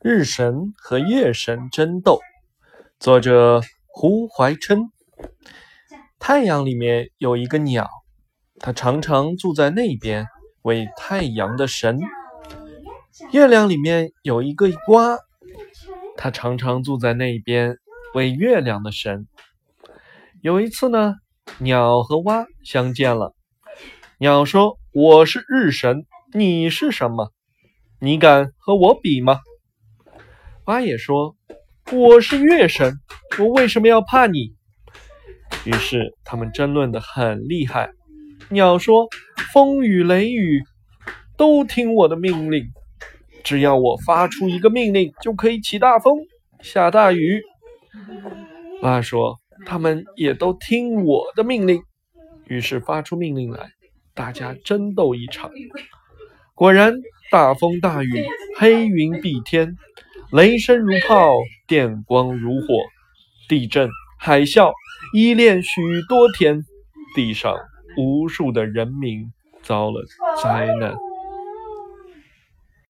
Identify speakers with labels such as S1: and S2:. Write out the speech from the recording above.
S1: 日神和月神争斗，作者胡怀琛。太阳里面有一个鸟，它常常住在那边，为太阳的神。月亮里面有一个蛙，它常常住在那边，为月亮的神。有一次呢，鸟和蛙相见了。鸟说：“我是日神，你是什么？你敢和我比吗？”八也说：“我是月神，我为什么要怕你？”于是他们争论的很厉害。鸟说：“风雨雷雨都听我的命令，只要我发出一个命令，就可以起大风、下大雨。”八说：“他们也都听我的命令。”于是发出命令来，大家争斗一场。果然，大风大雨，黑云蔽天。雷声如炮，电光如火，地震、海啸依恋许多天，地上无数的人民遭了灾难。